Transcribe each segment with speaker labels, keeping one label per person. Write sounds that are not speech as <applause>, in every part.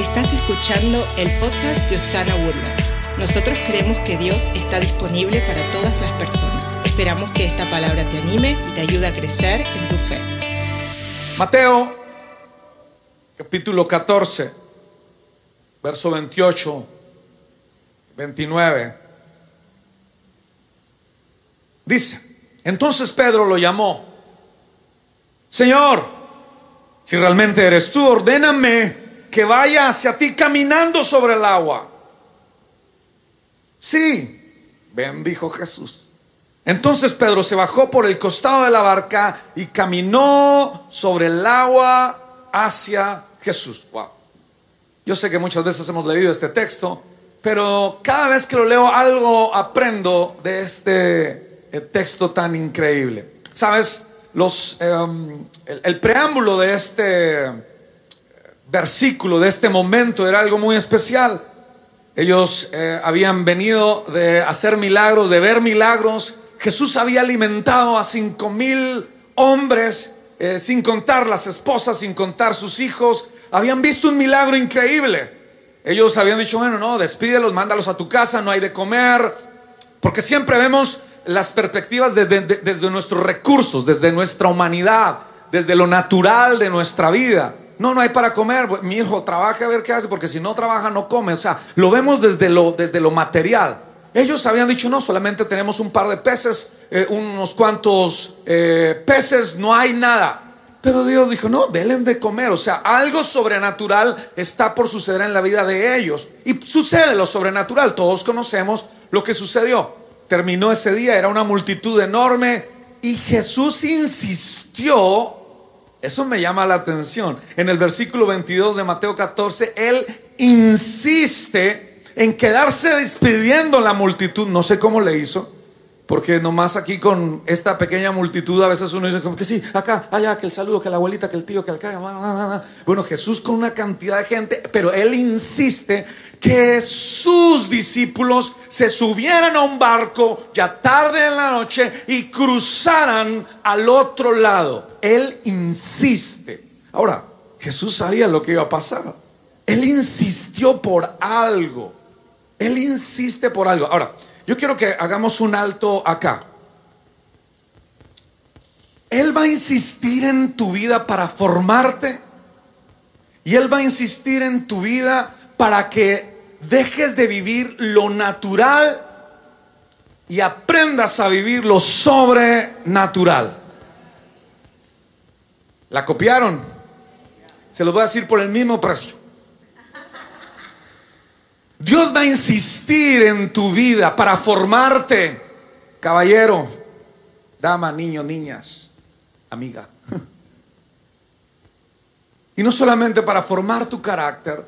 Speaker 1: Estás escuchando el podcast de Osana Woodlands. Nosotros creemos que Dios está disponible para todas las personas. Esperamos que esta palabra te anime y te ayude a crecer en tu fe.
Speaker 2: Mateo, capítulo 14, verso 28, 29. Dice, entonces Pedro lo llamó, Señor, si realmente eres tú, ordéname que vaya hacia ti caminando sobre el agua. Sí, ven, dijo Jesús. Entonces Pedro se bajó por el costado de la barca y caminó sobre el agua hacia Jesús. Wow. Yo sé que muchas veces hemos leído este texto, pero cada vez que lo leo algo aprendo de este eh, texto tan increíble. Sabes, los, em, el preámbulo de este versículo de este momento era algo muy especial. Ellos eh, habían venido de hacer milagros, de ver milagros. Jesús había alimentado a cinco mil hombres, eh, sin contar las esposas, sin contar sus hijos. Habían visto un milagro increíble. Ellos habían dicho, bueno, no, despídelos, mándalos a tu casa, no hay de comer. Porque siempre vemos las perspectivas desde, desde nuestros recursos, desde nuestra humanidad, desde lo natural de nuestra vida. No, no hay para comer. Mi hijo trabaja a ver qué hace, porque si no trabaja no come. O sea, lo vemos desde lo, desde lo material. Ellos habían dicho, no, solamente tenemos un par de peces, eh, unos cuantos eh, peces, no hay nada. Pero Dios dijo, no, denle de comer. O sea, algo sobrenatural está por suceder en la vida de ellos. Y sucede lo sobrenatural. Todos conocemos lo que sucedió. Terminó ese día, era una multitud enorme. Y Jesús insistió eso me llama la atención. En el versículo 22 de Mateo 14, Él insiste en quedarse despidiendo la multitud. No sé cómo le hizo, porque nomás aquí con esta pequeña multitud a veces uno dice como que sí, acá, allá, que el saludo, que la abuelita, que el tío, que el acá. Bueno, Jesús con una cantidad de gente, pero Él insiste que sus discípulos se subieran a un barco ya tarde en la noche y cruzaran al otro lado. Él insiste. Ahora, Jesús sabía lo que iba a pasar. Él insistió por algo. Él insiste por algo. Ahora, yo quiero que hagamos un alto acá. Él va a insistir en tu vida para formarte. Y Él va a insistir en tu vida para que dejes de vivir lo natural y aprendas a vivir lo sobrenatural. ¿La copiaron? Se los voy a decir por el mismo precio. Dios va a insistir en tu vida para formarte, caballero, dama, niño, niñas, amiga. <laughs> Y no solamente para formar tu carácter,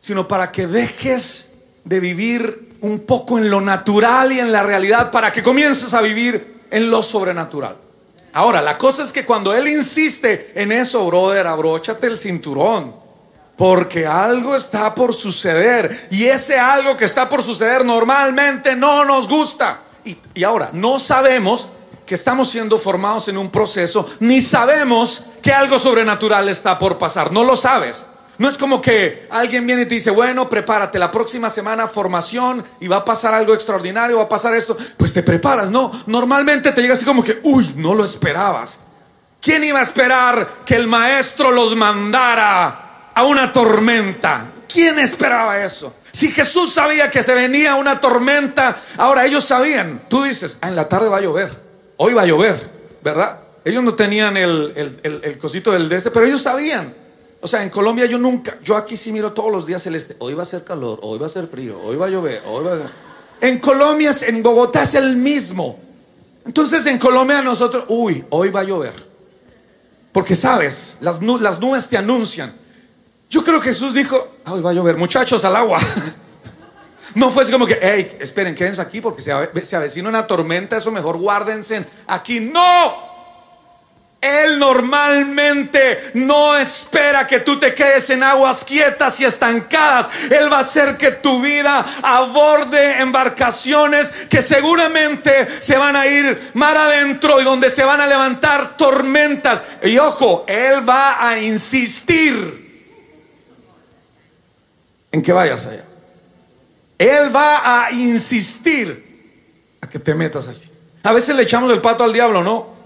Speaker 2: sino para que dejes de vivir un poco en lo natural y en la realidad, para que comiences a vivir en lo sobrenatural. Ahora, la cosa es que cuando Él insiste en eso, brother, abróchate el cinturón. Porque algo está por suceder. Y ese algo que está por suceder normalmente no nos gusta. Y, y, ahora, no sabemos que estamos siendo formados en un proceso, ni sabemos que algo sobrenatural está por pasar. No lo sabes. No es como que alguien viene y te dice, bueno, prepárate, la próxima semana formación y va a pasar algo extraordinario, va a pasar esto. Pues te preparas, ¿no? Normalmente te llega así como que, uy, no lo esperabas. ¿Quién iba a esperar que el maestro los mandara a una tormenta? ¿Quién esperaba eso? Si Jesús sabía que se venía una tormenta, ahora ellos sabían. Tú dices, ah, en la tarde va a llover, hoy va a llover, ¿verdad? Ellos no tenían el, el cosito del de este, pero ellos sabían. O sea, en Colombia yo nunca, yo aquí sí miro todos los días el este. Hoy va a ser calor, hoy va a ser frío, hoy va a llover, hoy va a... En Colombia, en Bogotá es el mismo. Entonces en Colombia nosotros, uy, hoy va a llover. Porque sabes, las, las nubes te anuncian. Yo creo que Jesús dijo, ah, hoy va a llover, muchachos, al agua. <laughs> No fue como que, hey, esperen, quédense aquí porque se avecina una tormenta, eso mejor guárdense aquí. No, él normalmente no espera que tú te quedes en aguas quietas y estancadas. Él va a hacer que tu vida aborde embarcaciones que seguramente se van a ir mar adentro y donde se van a levantar tormentas. Y ojo, Él va a insistir. En que vayas allá. Él va a insistir a que te metas allí. A veces le echamos el pato al diablo, ¿no?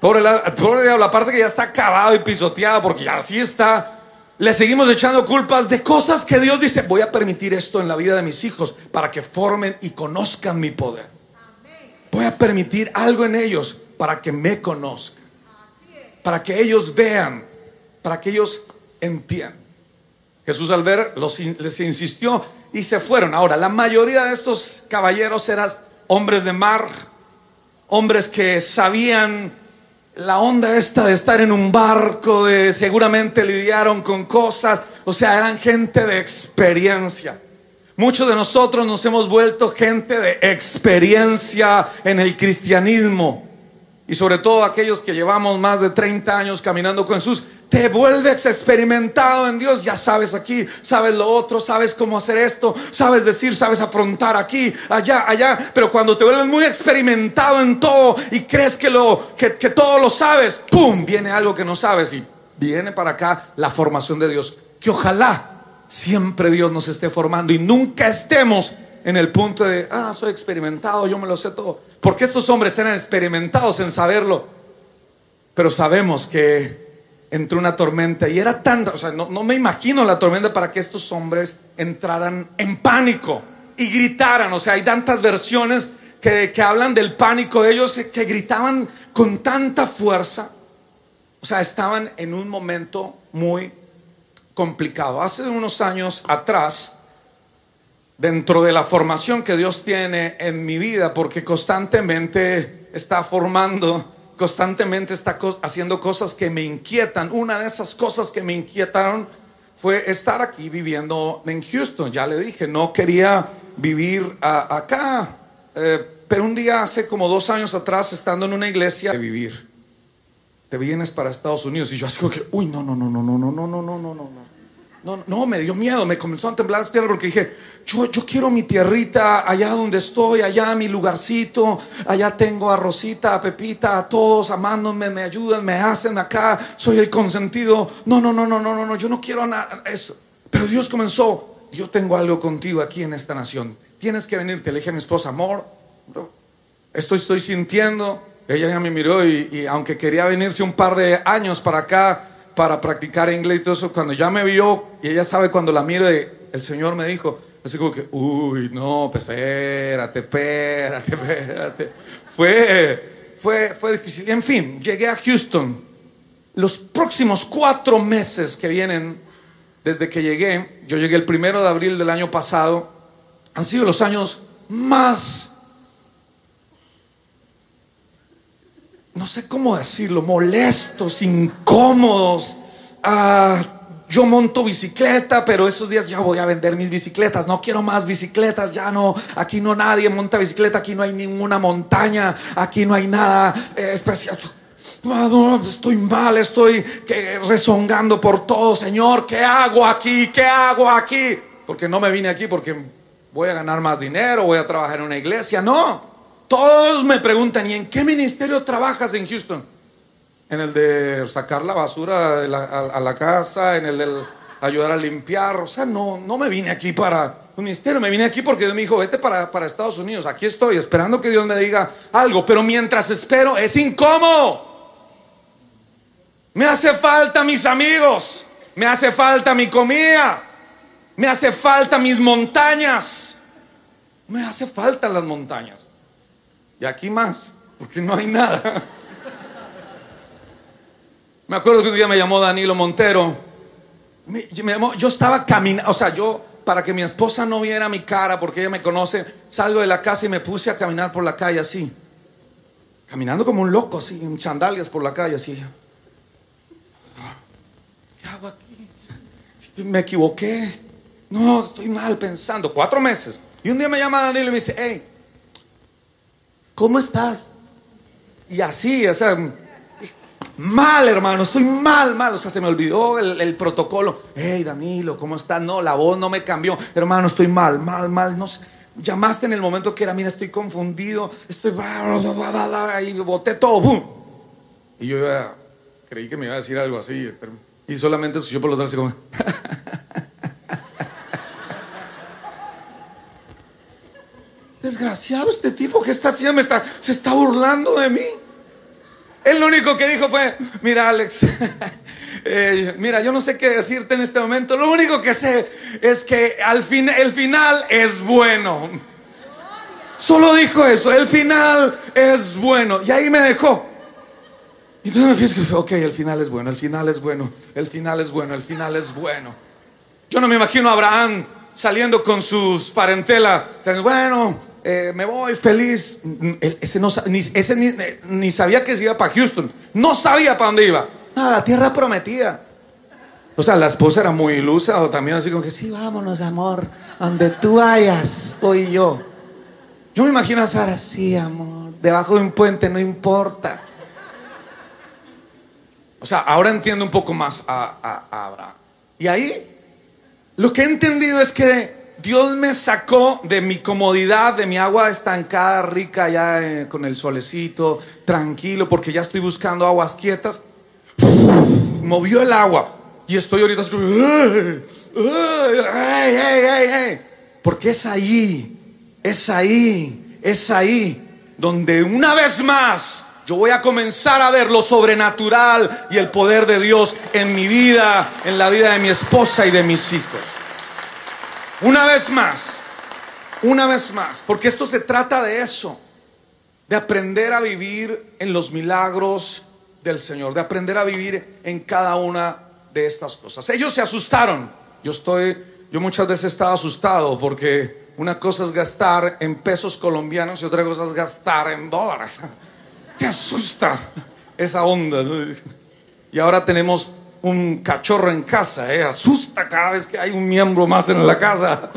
Speaker 2: Pobre, pobre diablo, aparte que ya está acabado y pisoteado porque ya así está. Le seguimos echando culpas de cosas que Dios dice, voy a permitir esto en la vida de mis hijos para que formen y conozcan mi poder. Voy a permitir algo en ellos para que me conozcan, para que ellos vean, para que ellos entiendan. Jesús al ver los, les insistió y se fueron. Ahora, la mayoría de estos caballeros eran hombres de mar, hombres que sabían la onda esta de estar en un barco, de seguramente lidiaron con cosas, o sea, eran gente de experiencia. Muchos de nosotros nos hemos vuelto gente de experiencia en el cristianismo. Y sobre todo aquellos que llevamos más de 30 años caminando con Jesús, te vuelves experimentado en Dios. Ya sabes aquí, sabes lo otro, sabes cómo hacer esto, sabes decir, sabes afrontar aquí, allá, allá. Pero cuando te vuelves muy experimentado en todo y crees que, todo lo sabes, ¡pum! Viene algo que no sabes y viene para acá la formación de Dios. Que ojalá siempre Dios nos esté formando y nunca estemos en el punto de, ah, soy experimentado, yo me lo sé todo. Porque estos hombres eran experimentados en saberlo. Pero sabemos que entró una tormenta y era tanta, o sea, no, me imagino la tormenta para que estos hombres entraran en pánico y gritaran, o sea, hay tantas versiones que, que hablan del pánico de ellos que gritaban con tanta fuerza, o sea, estaban en un momento muy complicado. Hace unos años atrás, dentro de la formación que Dios tiene en mi vida, porque constantemente está formando constantemente está haciendo cosas que me inquietan. Una de esas cosas que me inquietaron fue estar aquí viviendo en Houston. Ya le dije, no quería vivir acá. Eh, pero un día, hace como dos años atrás, estando en una iglesia, de vivir. Te vienes para Estados Unidos. Y yo así como que, uy, no, no, no, no, no, no, no, no, no, no, no. No, no, me dio miedo, me comenzó a temblar las piernas porque dije, yo, yo quiero mi tierrita allá donde estoy, allá mi lugarcito, allá tengo a Rosita, a Pepita, a todos amándome, me ayudan, me hacen acá, soy el consentido. No, no, no, no, no, no, no, yo no quiero nada, eso. Pero Dios comenzó, yo tengo algo contigo aquí en esta nación. Tienes que venir, te le dije a mi esposa, amor, esto estoy sintiendo. Ella ya me miró y, y aunque quería venirse un par de años para acá, para practicar inglés y todo eso, cuando ya me vio, y ella sabe cuando la miro, el Señor me dijo, así como que, uy, no, pues espérate, espérate, <laughs> espérate. Fue, fue, fue difícil. En fin, llegué a Houston. Los próximos cuatro meses que vienen, desde que llegué, yo llegué el primero de abril del año pasado, han sido los años más no sé cómo decirlo, molestos, incómodos. Ah, yo monto bicicleta, pero esos días ya voy a vender mis bicicletas. No quiero más bicicletas, ya no. Aquí no nadie monta bicicleta, aquí no hay ninguna montaña, aquí no hay nada eh, especial. Estoy mal, estoy rezongando por todo, Señor. ¿Qué hago aquí? ¿Qué hago aquí? Porque no me vine aquí porque voy a ganar más dinero, voy a trabajar en una iglesia. No. Todos me preguntan, ¿y en qué ministerio trabajas en Houston? En el de sacar la basura a, la casa, en el de ayudar a limpiar. O sea, no, no me vine aquí para un ministerio, me vine aquí porque Dios me dijo, vete para, para Estados Unidos. Aquí estoy esperando que Dios me diga algo, pero mientras espero es incómodo. Me hace falta mis amigos, me hace falta mi comida, me hace falta mis montañas, me hace falta las montañas. Y aquí más, porque no hay nada. Me acuerdo que un día me llamó Danilo Montero. yo estaba caminando, o sea, yo, para que mi esposa no viera mi cara, porque ella me conoce, salgo de la casa y me puse a caminar por la calle así. Caminando como un loco, así, en sandalias por la calle, así. ¿Qué hago aquí? Me equivoqué. No, estoy mal pensando. Cuatro meses. Y un día me llama Danilo y me dice, hey, ¿cómo estás? Y así, o sea, mal, hermano, estoy mal, mal. O sea, se me olvidó el, protocolo. Hey, Danilo, ¿cómo estás? No, la voz no me cambió. Hermano, estoy mal, mal, mal. No sé. Llamaste en el momento que era, mira, estoy confundido, estoy. Y boté todo, ¡pum! Y yo creí que me iba a decir algo así, y solamente escuché por los lados así como. <laughs> desgraciado este tipo, ¿qué está haciendo? Me está, se está burlando de mí. Él lo único que dijo fue, mira Alex, <laughs> eh, mira, yo no sé qué decirte en este momento, lo único que sé es que al fin, el final es bueno. Solo dijo eso, el final es bueno. Y ahí me dejó. Y entonces me que, ok, el final es bueno, el final es bueno, el final es bueno, el final es bueno. Yo no me imagino a Abraham saliendo con sus parentela, bueno, eh, me voy feliz. Ese, no, ni, ese ni, sabía que se iba para Houston, no sabía para dónde iba. Nada, tierra prometida. O sea, la esposa era muy ilusa o también así como que, sí, vámonos, amor, donde tú vayas, voy yo. Yo me imagino a Sara, sí, amor, debajo de un puente, no importa. O sea, ahora entiendo un poco más a, a Abraham. Y ahí, lo que he entendido es que Dios me sacó de mi comodidad, de mi agua estancada, rica, ya eh, con el solecito, tranquilo, porque ya estoy buscando aguas quietas. movió el agua. Y estoy ahorita porque es ahí, es ahí, es ahí, donde una vez más yo voy a comenzar a ver lo sobrenatural y el poder de Dios en mi vida, en la vida de mi esposa y de mis hijos. Una vez más, una vez más, porque esto se trata de eso, de aprender a vivir en los milagros del Señor, de aprender a vivir en cada una de estas cosas. Ellos se asustaron. Yo estoy, yo muchas veces he estado asustado porque una cosa es gastar en pesos colombianos y otra cosa es gastar en dólares. <laughs> Te asusta esa onda. Y ahora tenemos un cachorro en casa, ¿eh? asusta cada vez que hay un miembro más en la casa.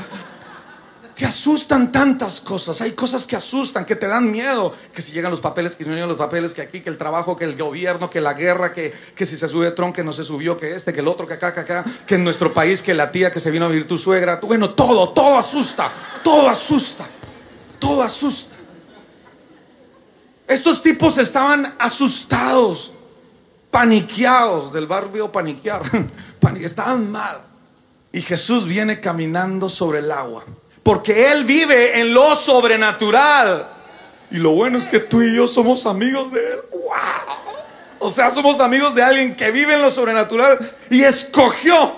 Speaker 2: Te asustan tantas cosas, hay cosas que asustan, que te dan miedo, que si llegan los papeles, que no llegan los papeles, que aquí, que el trabajo, que el gobierno, que la guerra, que, que si se sube Trump, que no se subió, que este, que el otro, que acá, que acá, que en nuestro país, que la tía que se vino a vivir tu suegra, bueno, todo, todo asusta, todo asusta, todo asusta. Estos tipos estaban asustados, paniqueados del barrio paniquear, <laughs> estaban mal. Y Jesús viene caminando sobre el agua, porque Él vive en lo sobrenatural. Y lo bueno es que tú y yo somos amigos de Él. ¡Wow! O sea, somos amigos de alguien que vive en lo sobrenatural y escogió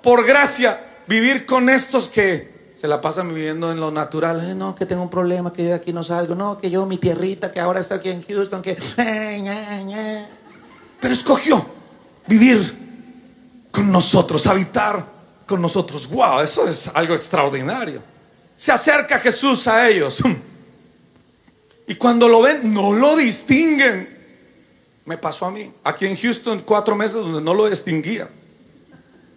Speaker 2: por gracia vivir con estos que se la pasan viviendo en lo natural. no, que tengo un problema, que yo de aquí no salgo. No, que yo mi tierrita, que ahora está aquí en Houston, que... <laughs> Pero escogió vivir con nosotros, habitar con nosotros. ¡Wow! Eso es algo extraordinario. Se acerca Jesús a ellos. <laughs> Y cuando lo ven, no lo distinguen. Me pasó a mí. Aquí en Houston, cuatro meses donde no lo distinguía.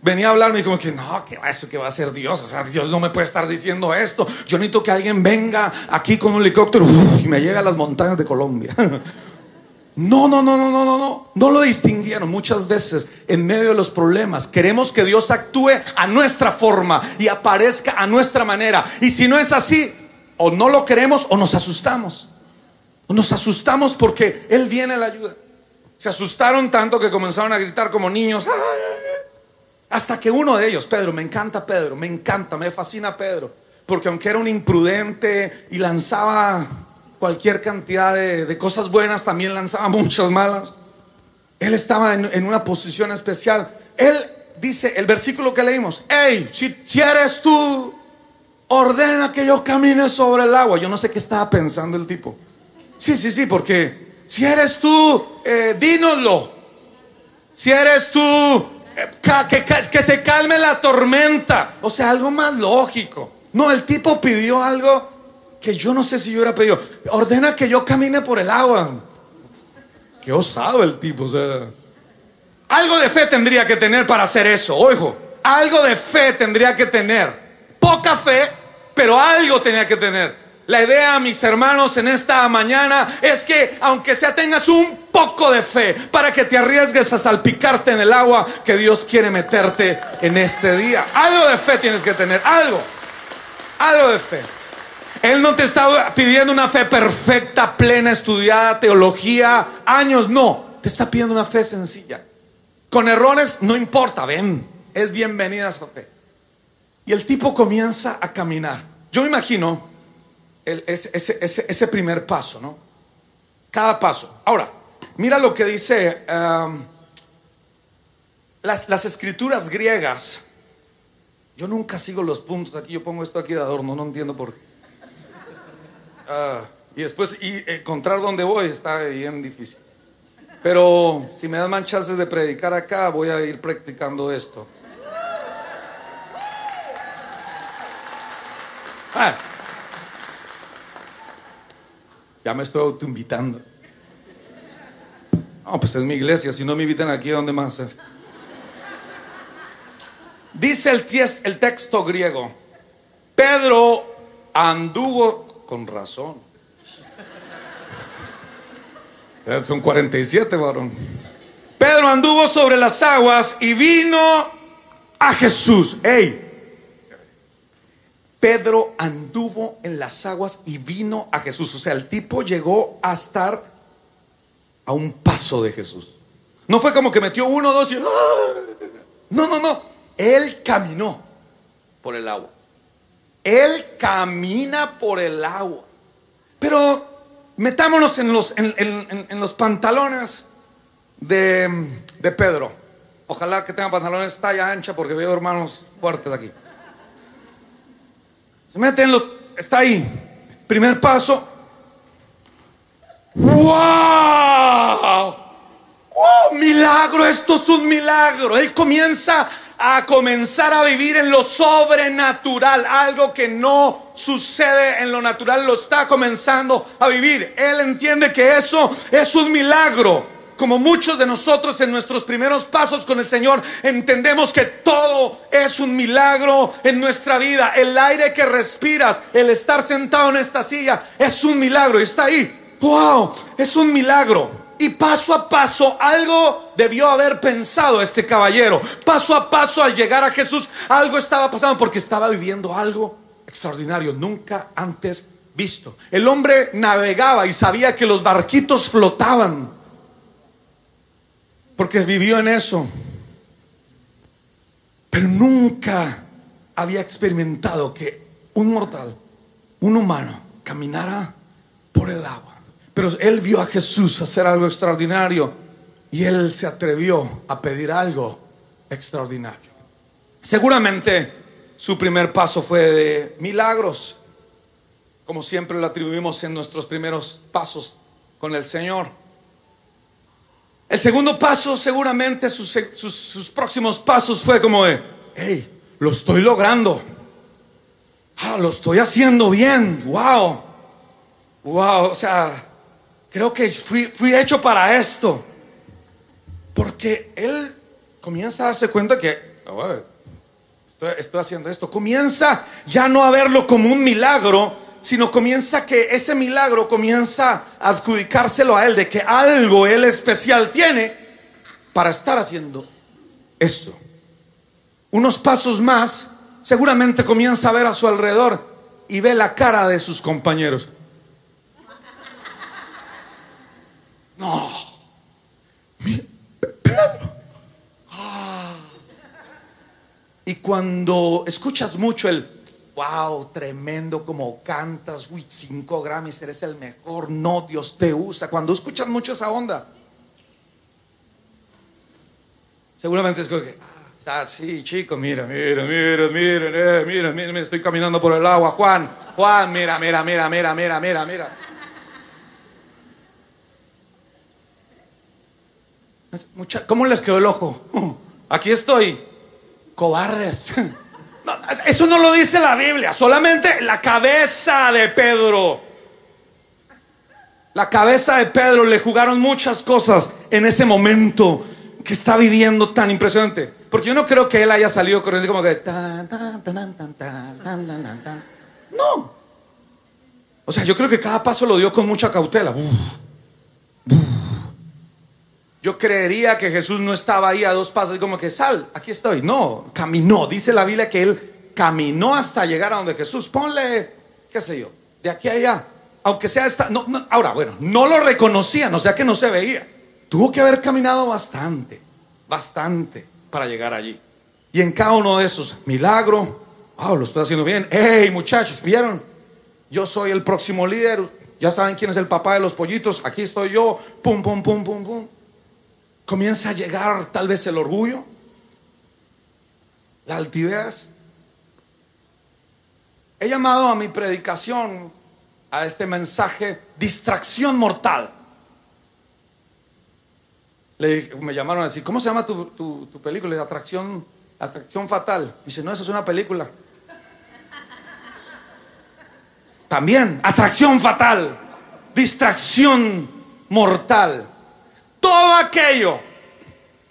Speaker 2: Venía a hablarme y como que, no, que eso que va a ser Dios. O sea, Dios no me puede estar diciendo esto. Yo necesito que alguien venga aquí con un helicóptero <laughs> y me llegue a las montañas de Colombia. <laughs> No, no, no, no, no, no, no. No lo distinguieron muchas veces en medio de los problemas. Queremos que Dios actúe a nuestra forma y aparezca a nuestra manera. Y si no es así, o no lo queremos o nos asustamos. O nos asustamos porque Él viene a la ayuda. Se asustaron tanto que comenzaron a gritar como niños. Hasta que uno de ellos, Pedro, me encanta Pedro, me encanta, me fascina Pedro. Porque aunque era un imprudente y lanzaba cualquier cantidad de, cosas buenas, también lanzaba muchas malas. Él estaba en, una posición especial. Él dice, el versículo que leímos, hey, si, eres tú, ordena que yo camine sobre el agua. Yo no sé qué estaba pensando el tipo. Sí, sí, sí, porque si eres tú, eh, dínoslo. Si eres tú, eh, que, que se calme la tormenta. O sea, algo más lógico. No, el tipo pidió algo que yo no sé si yo hubiera pedido, ordena que yo camine por el agua. Qué osado el tipo, o sea. Algo de fe tendría que tener para hacer eso, ojo. Algo de fe tendría que tener. Poca fe, pero algo tenía que tener. La idea, mis hermanos, en esta mañana es que aunque sea tengas un poco de fe para que te arriesgues a salpicarte en el agua que Dios quiere meterte en este día. Algo de fe tienes que tener, algo. Algo de fe. Él no te está pidiendo una fe perfecta, plena, estudiada, teología, años, no. Te está pidiendo una fe sencilla. Con errores no importa, ven, es bienvenida esa fe. Y el tipo comienza a caminar. Yo me imagino ese primer paso, ¿no? Cada paso. Ahora, mira lo que dice um, las, las escrituras griegas. Yo nunca sigo los puntos aquí, yo pongo esto aquí de adorno, no entiendo por qué. Ah, y después y encontrar dónde voy está bien difícil. Pero si me dan más chances de predicar acá, voy a ir practicando esto. Ah. Ya me estoy autoinvitando. No, pues es mi iglesia, si no me invitan aquí, ¿dónde más? Dice el texto griego, Pedro anduvo con razón. Son 47, varón. Pedro anduvo sobre las aguas y vino a Jesús. ¡Ey! Pedro anduvo en las aguas y vino a Jesús. O sea, el tipo llegó a estar a un paso de Jesús. No fue como que metió uno, dos y... ¡ah! No, no, no. Él caminó por el agua. Él camina por el agua. Pero metámonos en los, pantalones de, Pedro. Ojalá que tenga pantalones talla ancha porque veo hermanos fuertes aquí. Se mete en los... Está ahí. Primer paso. ¡Wow! ¡Oh, milagro! Esto es un milagro. Él comienza a comenzar a vivir en lo sobrenatural, algo que no sucede en lo natural, lo está comenzando a vivir. Él entiende que eso es un milagro. Como muchos de nosotros en nuestros primeros pasos con el Señor, entendemos que todo es un milagro en nuestra vida. El aire que respiras, el estar sentado en esta silla, es un milagro y está ahí. ¡Wow! Es un milagro. Y paso a paso algo debió haber pensado este caballero. Paso a paso al llegar a Jesús algo estaba pasando porque estaba viviendo algo extraordinario, nunca antes visto. El hombre navegaba y sabía que los barquitos flotaban porque vivió en eso. Pero nunca había experimentado que un mortal, un humano, caminara por el agua. Pero él vio a Jesús hacer algo extraordinario y él se atrevió a pedir algo extraordinario. Seguramente su primer paso fue de milagros, como siempre lo atribuimos en nuestros primeros pasos con el Señor. El segundo paso, seguramente sus, sus- sus próximos pasos fue como de, hey, lo estoy logrando. Ah, lo estoy haciendo bien. Wow. Wow. O sea, creo que fui, hecho para esto. Porque él comienza a darse cuenta que, "Oh, estoy, estoy haciendo esto. Comienza ya no a verlo como un milagro, sino comienza que ese milagro comienza a adjudicárselo a él, de que algo él especial tiene para estar haciendo esto. Unos pasos más, seguramente comienza a ver a su alrededor y ve la cara de sus compañeros. No. Pedro. Ah. Y cuando escuchas mucho el, wow, tremendo como cantas, uy, cinco Grammys, eres el mejor, no, Dios te usa. Cuando escuchas mucho esa onda, seguramente es como que, ah, sí, chico, mira, mira, mira, mira, eh, mira, mira, mira, estoy caminando por el agua, Juan, Juan, mira, mira, mira, mira, mira, mira, mira. Pues, ¿Cómo les quedó el ojo? Mm, aquí estoy. Cobardes. <laughs> Eso no lo dice la Biblia, solamente la cabeza de Pedro. La cabeza de Pedro le jugaron muchas cosas en ese momento que está viviendo tan impresionante. Porque yo no creo que él haya salido corriendo como que... No. O sea, yo creo que cada paso lo dio con mucha cautela. Yo creería que Jesús no estaba ahí a dos pasos y como que sal, aquí estoy. No, caminó. Dice la Biblia que él caminó hasta llegar a donde Jesús. Ponle, qué sé yo, de aquí a allá. Aunque sea esta. No, no, ahora, bueno, no lo reconocían, o sea que no se veía. Tuvo que haber caminado bastante, bastante para llegar allí. Y en cada uno de esos, milagro, wow, lo estoy haciendo bien. ¡Hey, muchachos! ¿Vieron? yo soy el próximo líder, ya saben quién es el papá de los pollitos, aquí estoy yo, pum, pum, pum, pum, pum. Comienza a llegar tal vez el orgullo, la altivez. He llamado a mi predicación, a este mensaje, distracción mortal. Le, me llamaron a decir, ¿cómo se llama tu, tu, tu película? Atracción, atracción fatal. dice, no, eso es una película. También, atracción fatal, distracción mortal. Todo aquello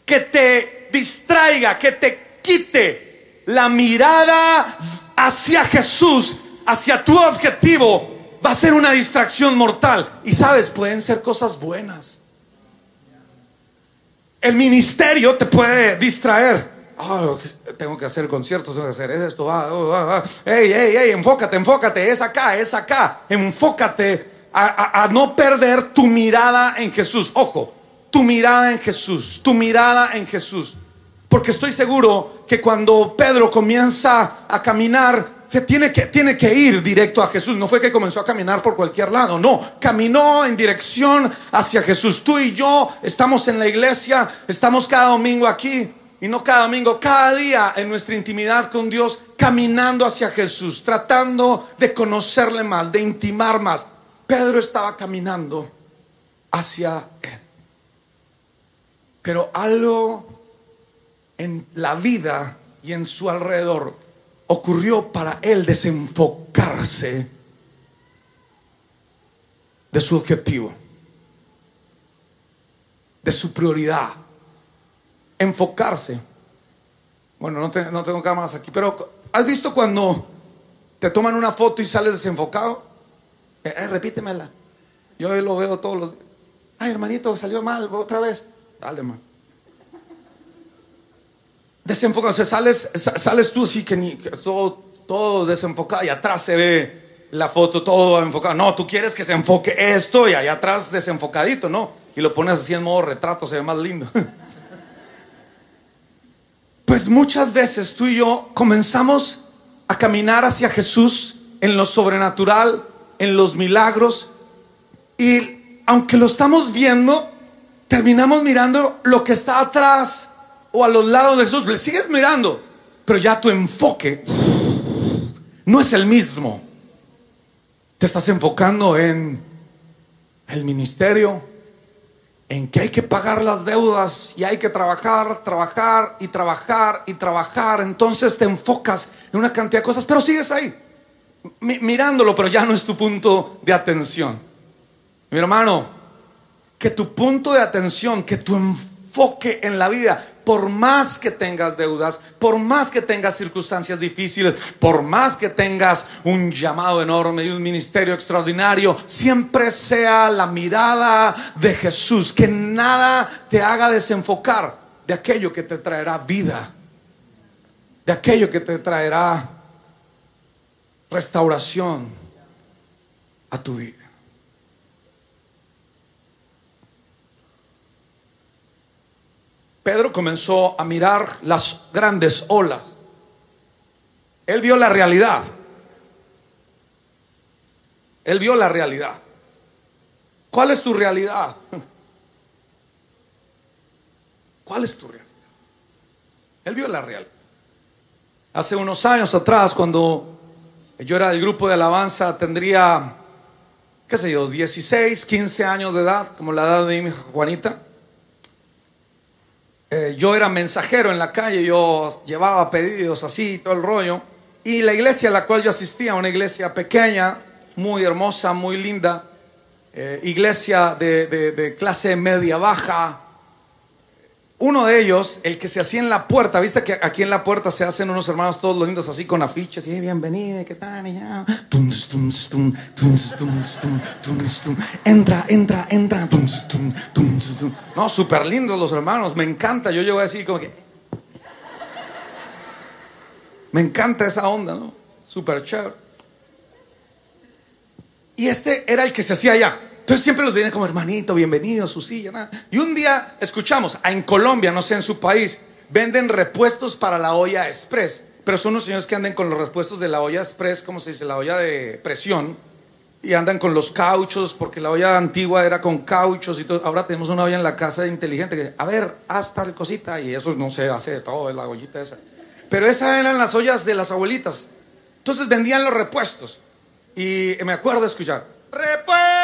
Speaker 2: que te distraiga, que te quite la mirada hacia Jesús, hacia tu objetivo, va a ser una distracción mortal. Y sabes, pueden ser cosas buenas. El ministerio te puede distraer. Oh, tengo que hacer conciertos, tengo que hacer esto. Va, va, va. Ey, ey, ey, enfócate, enfócate. Es acá, es acá. Enfócate a no perder tu mirada en Jesús. Ojo, tu mirada en Jesús, tu mirada en Jesús. Porque estoy seguro que cuando Pedro comienza a caminar se tiene que, tiene que ir directo a Jesús. No fue que comenzó a caminar por cualquier lado, no, caminó en dirección hacia Jesús. Tú y yo estamos en la iglesia, estamos cada domingo aquí y no cada domingo, cada día en nuestra intimidad con Dios, caminando hacia Jesús, tratando de conocerle más, de intimar más. Pedro estaba caminando hacia Él. Pero algo en la vida y en su alrededor ocurrió para él desenfocarse de su objetivo, de su prioridad, enfocarse. Bueno, no, te- no tengo cámaras aquí, pero ¿has visto cuando te toman una foto y sales desenfocado? Eh, eh, repítemela. Yo lo veo todos los días. Ay, hermanito, salió mal otra vez. Dale, man. Desenfocado, o sea, sales, sa- sales tú así que ni todo, todo desenfocado y atrás se ve la foto todo enfocado. No, tú quieres que se enfoque esto y allá atrás desenfocadito, ¿no? Y lo pones así en modo retrato, se ve más lindo. <laughs> Pues muchas veces tú y yo comenzamos a caminar hacia Jesús en lo sobrenatural, en los milagros, y aunque lo estamos viendo, terminamos mirando lo que está atrás o a los lados de Jesús. Le sigues mirando, pero ya tu enfoque no es el mismo. Te estás enfocando en el ministerio, en que hay que pagar las deudas y hay que trabajar, trabajar y trabajar y trabajar. Entonces te enfocas en una cantidad de cosas, pero sigues ahí, mi- mirándolo, pero ya no es tu punto de atención. Mi hermano, que tu punto de atención, que tu enfoque en la vida, por más que tengas deudas, por más que tengas circunstancias difíciles, por más que tengas un llamado enorme y un ministerio extraordinario, siempre sea la mirada de Jesús, que nada te haga desenfocar de aquello que te traerá vida, de aquello que te traerá restauración a tu vida. Pedro comenzó a mirar las grandes olas. Él vio la realidad. Él vio la realidad. ¿Cuál es tu realidad? <laughs> ¿Cuál es tu realidad? Él vio la realidad. Hace unos años atrás, cuando yo era del grupo de alabanza, tendría, qué sé yo, 16, 15 años de edad, como la edad de mi hija Juanita. Eh, yo era mensajero en la calle, yo llevaba pedidos así, todo el rollo. Y la iglesia a la cual yo asistía, una iglesia pequeña, muy hermosa, muy linda, eh, iglesia de, clase media baja. Uno de ellos, el que se hacía en la puerta, viste que aquí en la puerta se hacen unos hermanos todos lindos así con afiches y "Hey, bienvenido, ¿qué tal? Entra, entra, entra. No, súper lindos los hermanos, me encanta. Yo llego así como que. Me encanta esa onda, ¿no? Súper chévere. Y este era el que se hacía allá. Entonces siempre los veían como hermanito, bienvenido, su silla. nada. Y un día escuchamos, ah, en Colombia, no sé en su país, venden repuestos para la olla express. Pero son unos señores que andan con los repuestos de la olla express, ¿cómo se dice? La olla de presión. y andan con los cauchos, porque la olla antigua era con cauchos y todo. Ahora tenemos una olla en la casa inteligente que, a ver, haz tal cosita y eso no se hace de todo, es la ollita esa. Pero esas eran las ollas de las abuelitas. Entonces vendían los repuestos. Y me acuerdo de escuchar, repuesto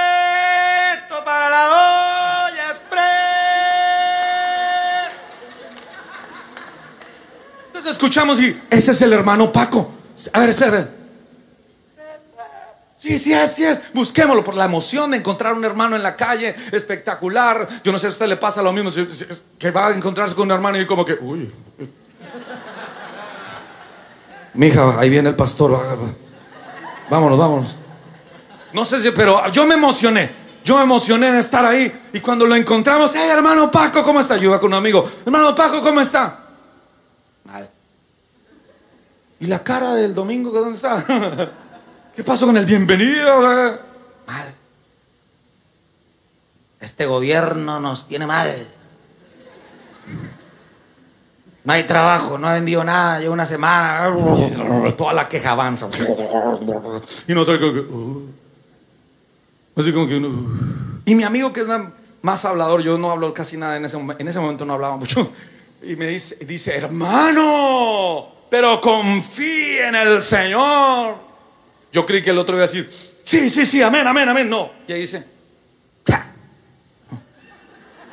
Speaker 2: Entonces escuchamos y ese es el hermano Paco. A ver, espera, espera. Sí, sí es, sí es. Busquémoslo por la emoción de encontrar un hermano en la calle, espectacular. Yo no sé si a usted le pasa lo mismo, que va a encontrarse con un hermano y como que, uy. Mija, ahí viene el pastor. Vámonos, vámonos. No sé si, pero yo me emocioné. Yo me emocioné de estar ahí. Y cuando lo encontramos, hey, hermano Paco, ¿cómo está? Yo iba con un amigo. Hermano Paco, ¿cómo está? Mal. ¿Y la cara del domingo, dónde está? <laughs> ¿Qué pasó con el bienvenido? Mal. Este gobierno nos tiene mal. No hay trabajo, no ha vendido nada, lleva una semana, <laughs> toda la queja avanza. <laughs> Y no uh. Así como que uno. Y mi amigo que es más hablador, yo no hablo casi nada en ese, en ese momento, no hablaba mucho. Y me dice, dice, hermano, pero confíe en el Señor. Yo creí que el otro iba a decir, sí, sí, sí, amén, amén, amén. No. Y ahí dice,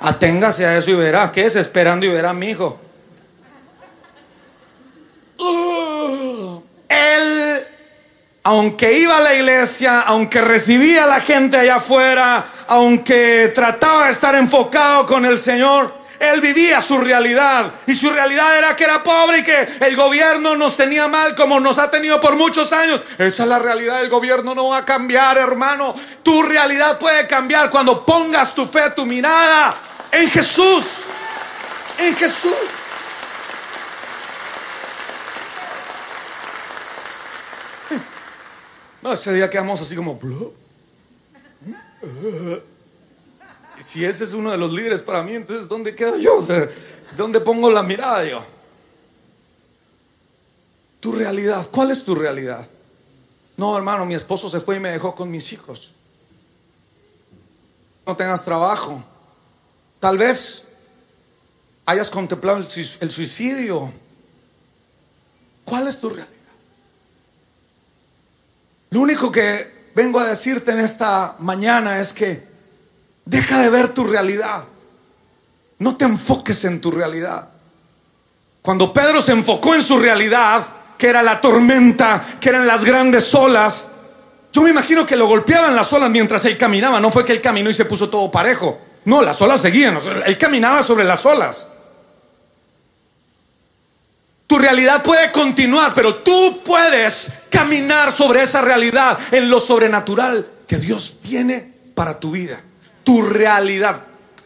Speaker 2: aténgase a eso y verá, ¿qué es esperando y verá mi hijo? él, aunque iba a la iglesia, aunque recibía a la gente allá afuera, aunque trataba de estar enfocado con el Señor, él vivía su realidad y su realidad era que era pobre y que el gobierno nos tenía mal como nos ha tenido por muchos años. Esa es la realidad, el gobierno no va a cambiar, hermano. Tu realidad puede cambiar cuando pongas tu fe, tu mirada en Jesús. En Jesús. No, ese día quedamos así como si ese es uno de los líderes para mí, entonces ¿dónde quedo yo? ¿Dónde pongo la mirada yo? Tu realidad, ¿cuál es tu realidad? No, hermano, mi esposo se fue y me dejó con mis hijos. No tengas trabajo. Tal vez hayas contemplado el suicidio. ¿Cuál es tu realidad? Lo único que vengo a decirte en esta mañana es que Deja de ver tu realidad. No te enfoques en tu realidad. Cuando Pedro se enfocó en su realidad, que era la tormenta, que eran las grandes olas, yo me imagino que lo golpeaban las olas mientras él caminaba. No fue que él caminó y se puso todo parejo. No, las olas seguían. Él caminaba sobre las olas. Tu realidad puede continuar, pero tú puedes caminar sobre esa realidad en lo sobrenatural que Dios tiene para tu vida tu realidad.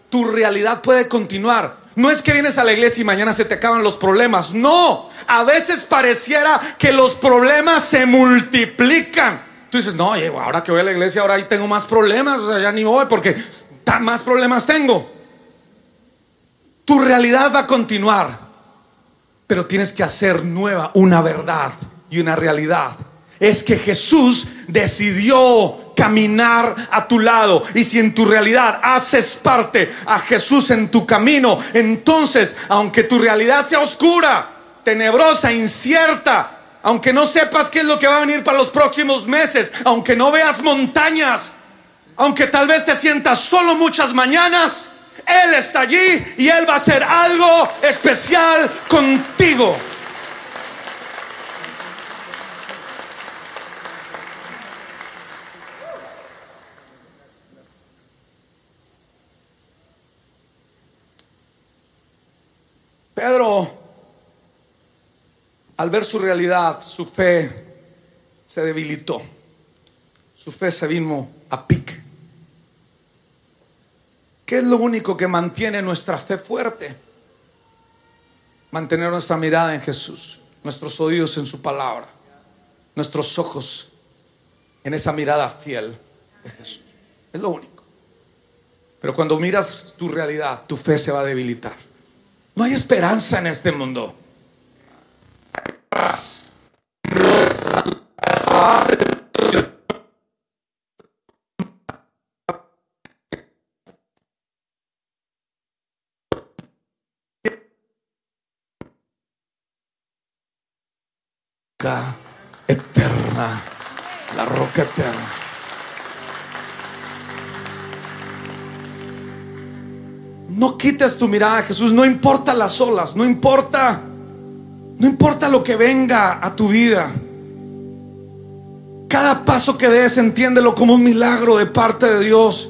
Speaker 2: Tu realidad puede continuar. No es que vienes a la iglesia y mañana se te acaban los problemas. No, a veces pareciera que los problemas se multiplican. Tú dices, no, ahora que voy a la iglesia, ahora ahí tengo más problemas. O sea, ya ni voy porque más problemas tengo. Tu realidad va a continuar, pero tienes que hacer nueva una verdad y una realidad. Es que Jesús decidió caminar a tu lado. Y si en tu realidad haces parte a Jesús en tu camino, entonces, aunque tu realidad sea oscura, tenebrosa, incierta, aunque no sepas qué es lo que va a venir para los próximos meses, aunque no veas montañas, aunque tal vez te sientas solo muchas mañanas, Él está allí y Él va a hacer algo especial contigo. Pedro, al ver su realidad, su fe se debilitó. Su fe se vino a pique. ¿Qué es lo único que mantiene nuestra fe fuerte? Mantener nuestra mirada en Jesús, nuestros oídos en su palabra, nuestros ojos en esa mirada fiel de Jesús. Es lo único. Pero cuando miras tu realidad, tu fe se va a debilitar. No hay esperanza en este mundo. Eterna. La roca eterna. No quites tu mirada, Jesús. No importa las olas, no importa, no importa lo que venga a tu vida. Cada paso que des, entiéndelo como un milagro de parte de Dios,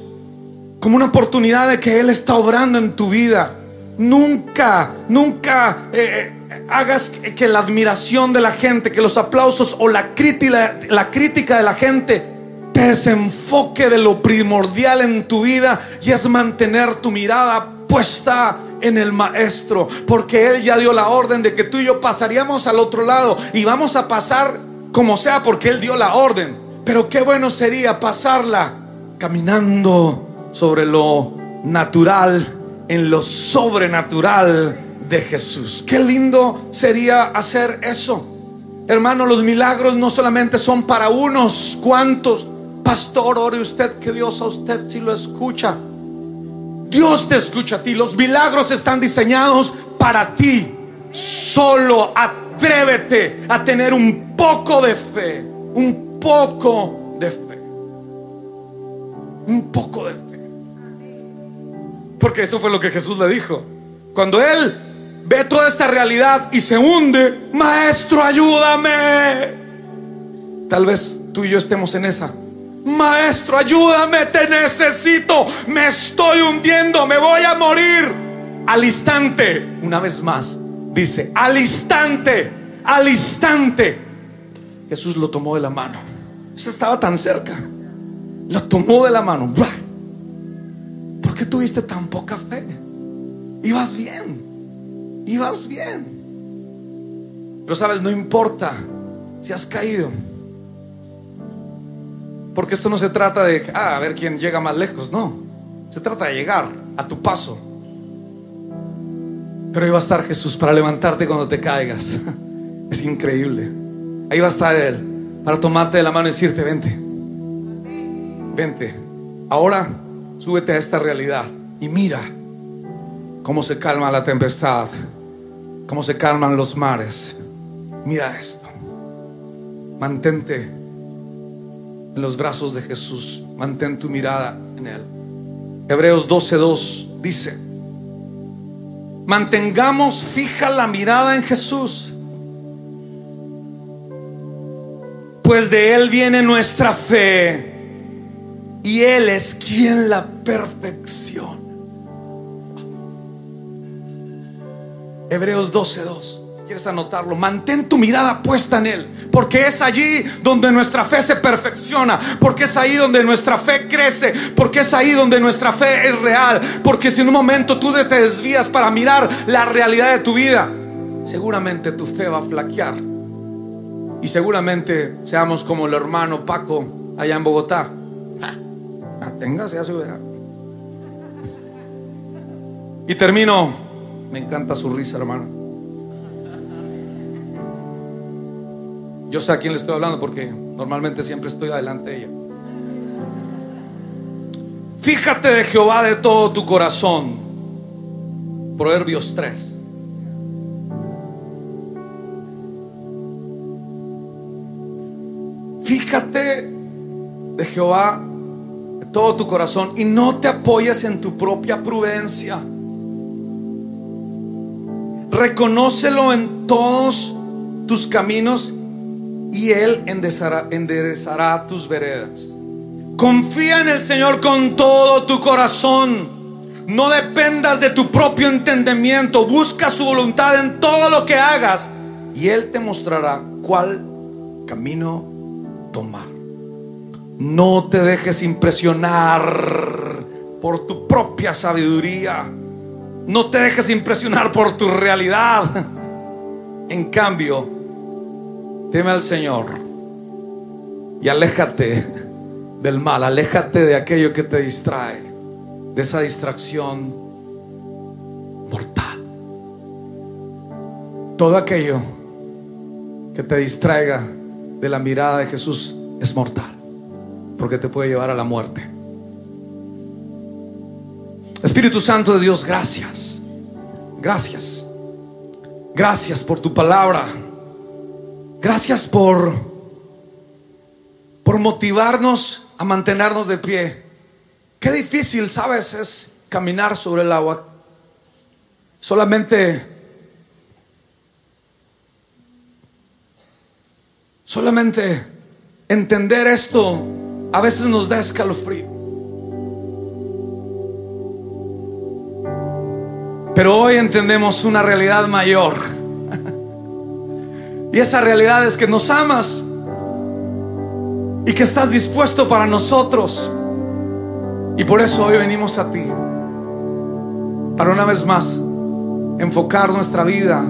Speaker 2: como una oportunidad de que Él está obrando en tu vida. Nunca, nunca eh, eh, hagas que la admiración de la gente, que los aplausos o la crítica, la crítica de la gente te desenfoque de lo primordial en tu vida y es mantener tu mirada puesta en el maestro, porque Él ya dio la orden de que tú y yo pasaríamos al otro lado y vamos a pasar como sea porque Él dio la orden. Pero qué bueno sería pasarla caminando sobre lo natural, en lo sobrenatural de Jesús. Qué lindo sería hacer eso. Hermano, los milagros no solamente son para unos cuantos. Pastor, ore usted que Dios a usted si lo escucha. Dios te escucha a ti. Los milagros están diseñados para ti. Solo atrévete a tener un poco de fe. Un poco de fe. Un poco de fe. Porque eso fue lo que Jesús le dijo. Cuando él ve toda esta realidad y se hunde, maestro, ayúdame. Tal vez tú y yo estemos en esa. Maestro, ayúdame, te necesito. Me estoy hundiendo, me voy a morir. Al instante, una vez más, dice, al instante, al instante, Jesús lo tomó de la mano. Eso estaba tan cerca. Lo tomó de la mano. ¿Por qué tuviste tan poca fe? Ibas bien. Ibas bien. Pero sabes, no importa si has caído. Porque esto no se trata de ah, a ver quién llega más lejos, no. Se trata de llegar a tu paso. Pero ahí va a estar Jesús para levantarte cuando te caigas. <laughs> Es increíble. Ahí va a estar Él para tomarte de la mano y decirte, vente, vente. Ahora súbete a esta realidad y mira cómo se calma la tempestad, cómo se calman los mares. Mira esto. Mantente en los brazos de Jesús. Mantén tu mirada en Él. Hebreos 12:2 dice, mantengamos fija la mirada en Jesús, pues de Él viene nuestra fe y Él es quien la perfecciona. Hebreos 12:2. ¿Quieres anotarlo? Mantén tu mirada puesta en Él, porque es allí donde nuestra fe se perfecciona, porque es ahí donde nuestra fe crece, porque es ahí donde nuestra fe es real, porque si en un momento tú te desvías para mirar la realidad de tu vida, seguramente tu fe va a flaquear. Y seguramente seamos como el hermano Paco allá en Bogotá. Téngase ya se verá. Y termino. Me encanta su risa, hermano. Yo sé a quién le estoy hablando porque normalmente siempre estoy adelante de ella. Fíjate de Jehová de todo tu corazón. Proverbios 3. Fíjate de Jehová todo tu corazón y no te apoyes en tu propia prudencia. Reconócelo en todos tus caminos y Él enderezará, enderezará, tus veredas. Confía en el Señor con todo tu corazón. No dependas de tu propio entendimiento. Busca su voluntad en todo lo que hagas. Y Él te mostrará cuál camino tomar. No te dejes impresionar por tu propia sabiduría. No te dejes impresionar por tu realidad. En cambio, teme al Señor y aléjate del mal, aléjate de aquello que te distrae, de esa distracción mortal. Todo aquello que te distraiga de la mirada de Jesús es mortal, porque te puede llevar a la muerte. Espíritu Santo de Dios, gracias. Gracias. Gracias por tu palabra. Gracias por, por motivarnos a mantenernos de pie. Qué difícil, sabes, es caminar sobre el agua. Solamente, solamente entender esto a veces nos da escalofrío. Pero hoy entendemos una realidad mayor. <laughs> Y esa realidad es que nos amas y que estás dispuesto para nosotros. Y por eso hoy venimos a ti. Para una vez más enfocar nuestra vida,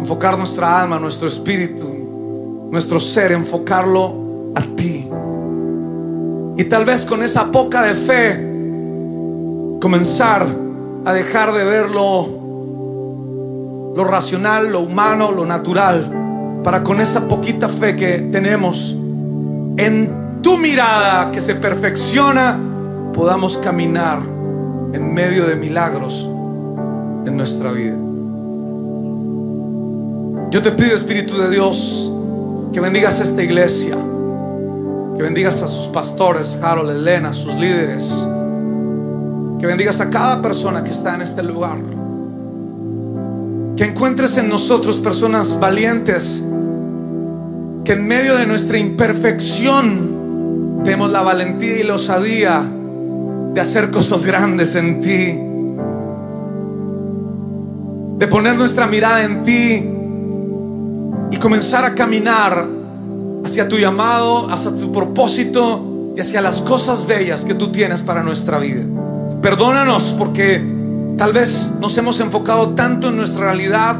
Speaker 2: enfocar nuestra alma, nuestro espíritu, nuestro ser, enfocarlo a ti. Y tal vez con esa poca de fe comenzar a dejar de ver lo, lo racional, lo humano, lo natural, para con esa poquita fe que tenemos en tu mirada que se perfecciona, podamos caminar en medio de milagros en nuestra vida. Yo te pido, Espíritu de Dios, que bendigas esta iglesia, que bendigas a sus pastores, Harold, Elena, sus líderes, que bendigas a cada persona que está en este lugar, que encuentres en nosotros personas valientes, que en medio de nuestra imperfección tenemos la valentía y la osadía de hacer cosas grandes en ti, de poner nuestra mirada en ti y comenzar a caminar hacia tu llamado, hacia tu propósito y hacia las cosas bellas que tú tienes para nuestra vida. Perdónanos porque tal vez nos hemos enfocado tanto en nuestra realidad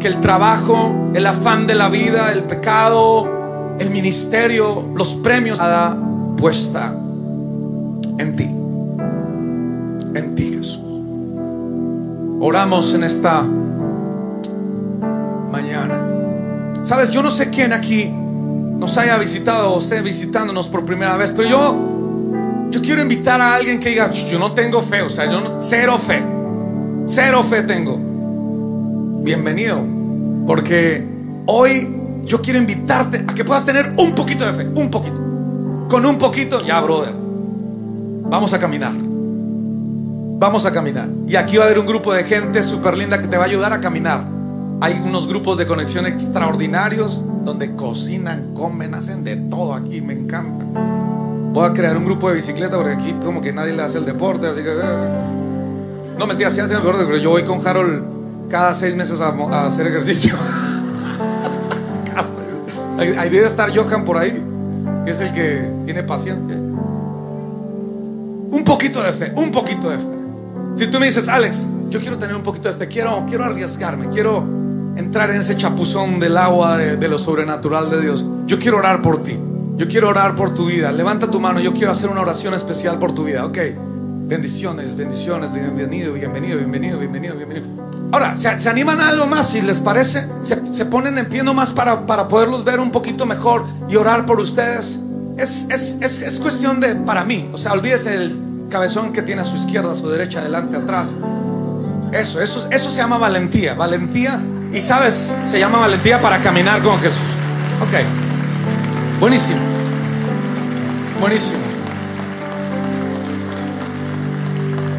Speaker 2: que el trabajo, el afán de la vida, el pecado, el ministerio, los premios, nada puesta en ti. En ti, Jesús. Oramos en esta mañana. Sabes, yo no sé quién aquí nos haya visitado o esté visitándonos por primera vez, pero yo yo quiero invitar a alguien que diga, yo no tengo fe, o sea, yo no, cero fe, cero fe tengo. Bienvenido, porque hoy yo quiero invitarte a que puedas tener un poquito de fe, un poquito. Con un poquito, ya, brother, vamos a caminar. Vamos a caminar. Y aquí va a haber un grupo de gente súper linda que te va a ayudar a caminar. Hay unos grupos de conexión extraordinarios donde cocinan, comen, hacen de todo aquí, me encanta. Voy a crear un grupo de bicicleta porque aquí como que nadie le hace el deporte, así que... Eh, no, mentira, sí hacen el deporte, pero yo voy con Harold cada seis meses a, a hacer ejercicio. <laughs> Ahí debe estar Johan por ahí, que es el que tiene paciencia. Un poquito de fe, un poquito de fe. Si tú me dices, Alex, yo quiero tener un poquito de fe, quiero, quiero arriesgarme, quiero entrar en ese chapuzón del agua de, lo sobrenatural de Dios, yo quiero orar por ti. Yo quiero orar por tu vida. Levanta tu mano. Yo quiero hacer una oración especial por tu vida. Ok. Bendiciones, bendiciones. Bienvenido, bienvenido, bienvenido, bienvenido, bienvenido. Ahora, ¿se, animan a algo más? Si les parece, se, ponen en pie nomás para, para poderlos ver un poquito mejor y orar por ustedes. Es, es, es, es cuestión de, para mí, o sea, olvídese el cabezón que tiene a su izquierda, a su derecha, adelante, atrás. Eso, eso, eso se llama valentía. Valentía, y sabes, se llama valentía para caminar con Jesús. Ok. Buenísimo. Buenísimo.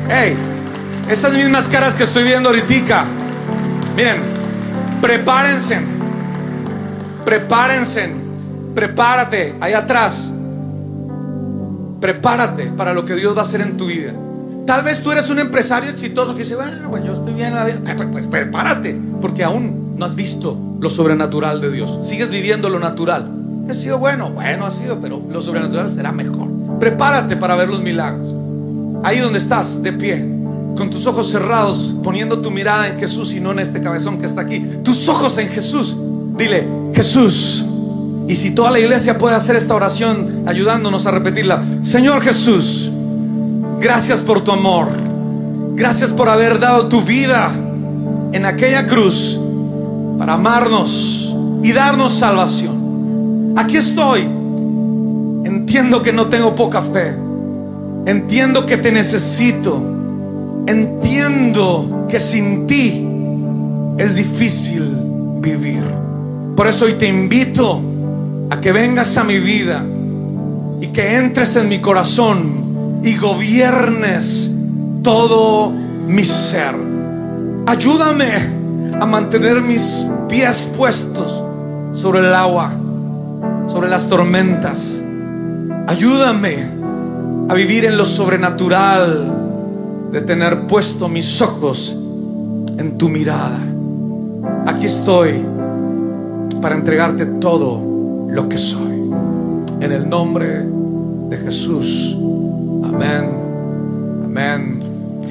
Speaker 2: Hey, esas mismas caras que estoy viendo ahorita, miren, prepárense, prepárense, prepárate ahí atrás. Prepárate para lo que Dios va a hacer en tu vida. Tal vez tú eres un empresario exitoso que dice, bueno, pues yo estoy bien en la vida. <laughs> Pues, pues prepárate, porque aún no has visto lo sobrenatural de Dios. Sigues viviendo lo natural. Ha sido bueno, bueno ha sido, pero lo sobrenatural será mejor. Prepárate para ver los milagros. Ahí donde estás, de pie, con tus ojos cerrados, poniendo tu mirada en Jesús y no en este cabezón que está aquí. Tus ojos en Jesús. Dile, Jesús. Y si toda la iglesia puede hacer esta oración ayudándonos a repetirla. Señor Jesús, gracias por tu amor. Gracias por haber dado tu vida en aquella cruz para amarnos y darnos salvación. Aquí estoy. Entiendo que no tengo poca fe. Entiendo que te necesito. Entiendo que sin ti es difícil vivir. Por eso hoy te invito a que vengas a mi vida y que entres en mi corazón y gobiernes todo mi ser. Ayúdame a mantener mis pies puestos sobre el agua, sobre las tormentas. Ayúdame a vivir en lo sobrenatural, de tener puesto mis ojos en tu mirada. Aquí estoy para entregarte todo lo que soy. En el nombre de Jesús. Amén. Amén.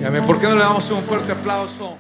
Speaker 2: Y amén. ¿Por qué no le damos un fuerte aplauso?